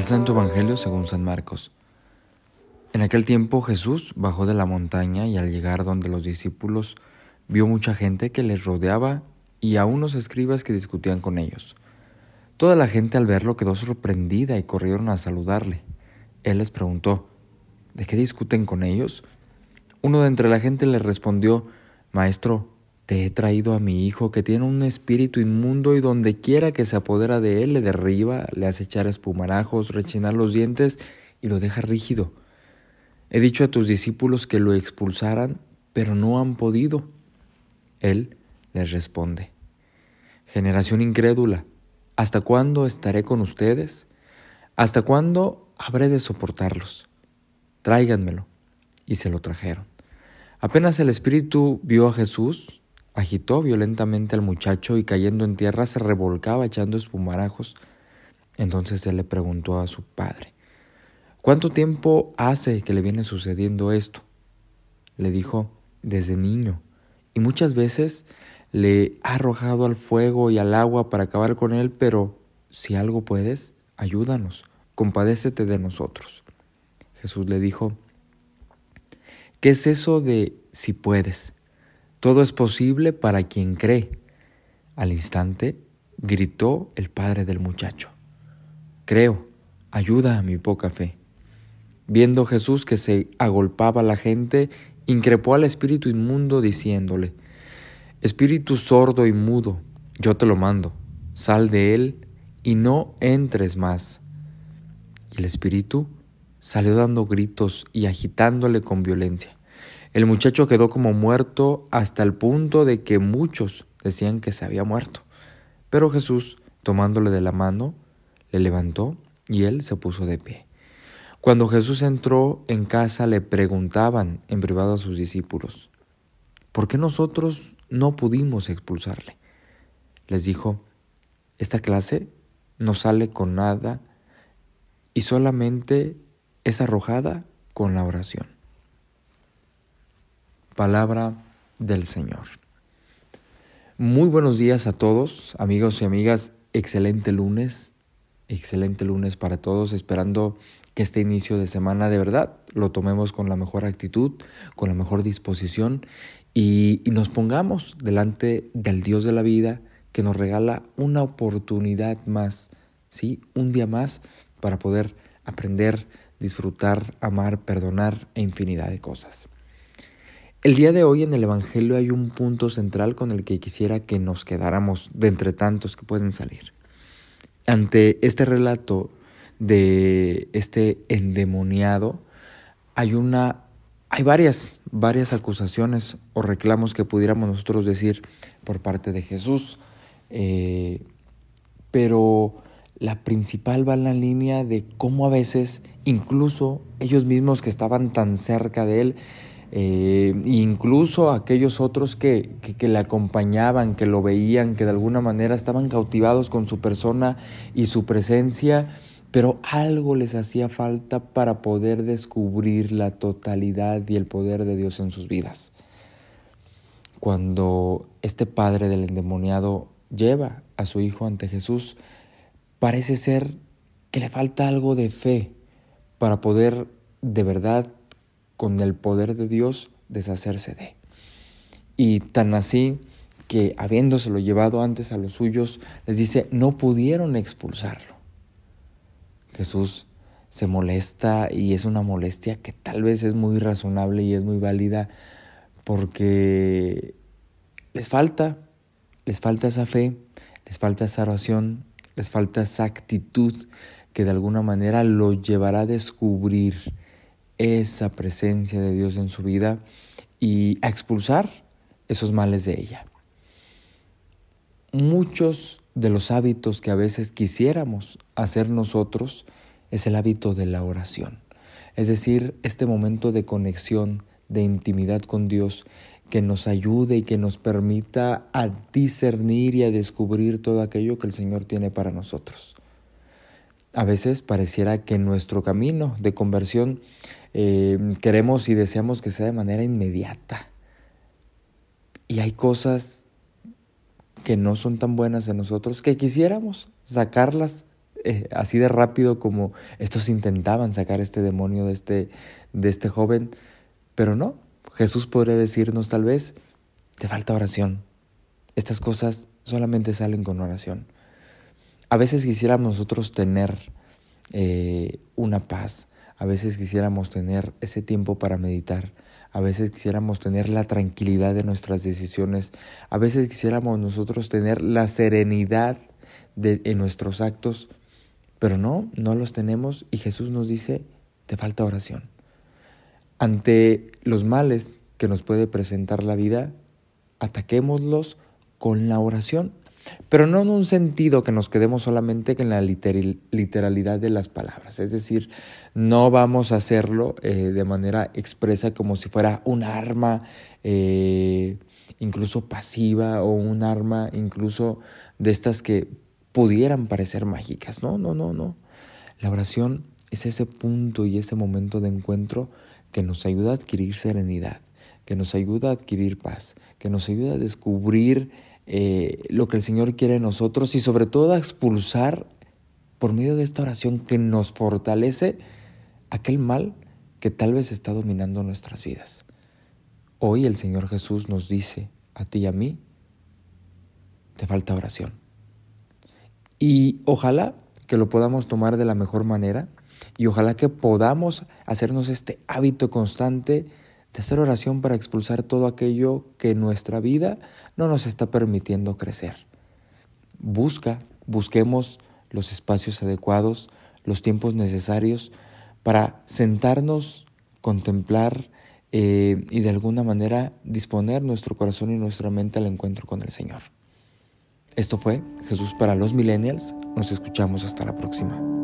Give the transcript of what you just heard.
Del Santo Evangelio según San Marcos. En aquel tiempo Jesús bajó de la montaña y al llegar donde los discípulos vio mucha gente que les rodeaba y a unos escribas que discutían con ellos. Toda la gente al verlo quedó sorprendida y corrieron a saludarle. Él les preguntó, ¿de qué discuten con ellos? Uno de entre la gente le respondió, Maestro, te he traído a mi hijo que tiene un espíritu inmundo y donde quiera que se apodera de él le derriba, le hace echar espumarajos, rechinar los dientes y lo deja rígido. He dicho a tus discípulos que lo expulsaran, pero no han podido. Él les responde, Generación incrédula, ¿hasta cuándo estaré con ustedes? ¿Hasta cuándo habré de soportarlos? Tráiganmelo. Y se lo trajeron. Apenas el espíritu vio a Jesús, Agitó violentamente al muchacho y cayendo en tierra se revolcaba echando espumarajos. Entonces él le preguntó a su padre, ¿Cuánto tiempo hace que le viene sucediendo esto? Le dijo, desde niño, y muchas veces le ha arrojado al fuego y al agua para acabar con él, pero si algo puedes, ayúdanos, compadécete de nosotros. Jesús le dijo, ¿qué es eso de si puedes? Todo es posible para quien cree. Al instante gritó el padre del muchacho. Creo, ayuda a mi poca fe. Viendo Jesús que se agolpaba la gente, increpó al espíritu inmundo diciéndole, Espíritu sordo y mudo, yo te lo mando, sal de él y no entres más. Y el espíritu salió dando gritos y agitándole con violencia. El muchacho quedó como muerto hasta el punto de que muchos decían que se había muerto. Pero Jesús, tomándole de la mano, le levantó y él se puso de pie. Cuando Jesús entró en casa le preguntaban en privado a sus discípulos, ¿por qué nosotros no pudimos expulsarle? Les dijo, esta clase no sale con nada y solamente es arrojada con la oración. Palabra del Señor. Muy buenos días a todos, amigos y amigas. Excelente lunes, excelente lunes para todos, esperando que este inicio de semana de verdad lo tomemos con la mejor actitud, con la mejor disposición y, nos pongamos delante del Dios de la vida que nos regala una oportunidad más, ¿sí? Un día más para poder aprender, disfrutar, amar, perdonar e infinidad de cosas. El día de hoy en el Evangelio hay un punto central con el que quisiera que nos quedáramos de entre tantos que pueden salir. Ante este relato de este endemoniado, hay una hay varias, varias acusaciones o reclamos que pudiéramos nosotros decir por parte de Jesús, eh, pero la principal va en la línea de cómo a veces, incluso ellos mismos que estaban tan cerca de él, eh, incluso aquellos otros que, que, le acompañaban, que lo veían, que de alguna manera estaban cautivados con su persona y su presencia, pero algo les hacía falta para poder descubrir la totalidad y el poder de Dios en sus vidas. Cuando este padre del endemoniado lleva a su hijo ante Jesús, parece ser que le falta algo de fe para poder de verdad con el poder de Dios deshacerse de. Y tan así que habiéndoselo llevado antes a los suyos, les dice, no pudieron expulsarlo. Jesús se molesta y es una molestia que tal vez es muy razonable y es muy válida porque les falta, les falta esa fe, les falta esa oración, les falta esa actitud que de alguna manera lo llevará a descubrir esa presencia de Dios en su vida y a expulsar esos males de ella. Muchos de los hábitos que a veces quisiéramos hacer nosotros es el hábito de la oración, es decir, este momento de conexión, de intimidad con Dios que nos ayude y que nos permita a discernir y a descubrir todo aquello que el Señor tiene para nosotros. A veces pareciera que nuestro camino de conversión eh, queremos y deseamos que sea de manera inmediata. Y hay cosas que no son tan buenas en nosotros que quisiéramos sacarlas eh, así de rápido como estos intentaban sacar este demonio de este, de este joven, pero no, Jesús podría decirnos tal vez, te falta oración. Estas cosas solamente salen con oración. A veces quisiéramos nosotros tener eh, una paz, a veces quisiéramos tener ese tiempo para meditar, a veces quisiéramos tener la tranquilidad de nuestras decisiones, a veces quisiéramos nosotros tener la serenidad de, en nuestros actos, pero no, no los tenemos y Jesús nos dice, te falta oración. Ante los males que nos puede presentar la vida, ataquémoslos con la oración, pero no en un sentido que nos quedemos solamente en la literalidad de las palabras, es decir, no vamos a hacerlo eh, de manera expresa como si fuera un arma eh, incluso pasiva o un arma incluso de estas que pudieran parecer mágicas, no, no, no, no. La oración es ese punto y ese momento de encuentro que nos ayuda a adquirir serenidad, que nos ayuda a adquirir paz, que nos ayuda a descubrir eh, lo que el Señor quiere de nosotros y sobre todo a expulsar por medio de esta oración que nos fortalece aquel mal que tal vez está dominando nuestras vidas. Hoy el Señor Jesús nos dice a ti y a mí, te falta oración. Y ojalá que lo podamos tomar de la mejor manera y ojalá que podamos hacernos este hábito constante de hacer oración para expulsar todo aquello que nuestra vida no nos está permitiendo crecer. Busca, busquemos los espacios adecuados, los tiempos necesarios para sentarnos, contemplar eh, y de alguna manera disponer nuestro corazón y nuestra mente al encuentro con el Señor. Esto fue Jesús para los Millennials. Nos escuchamos hasta la próxima.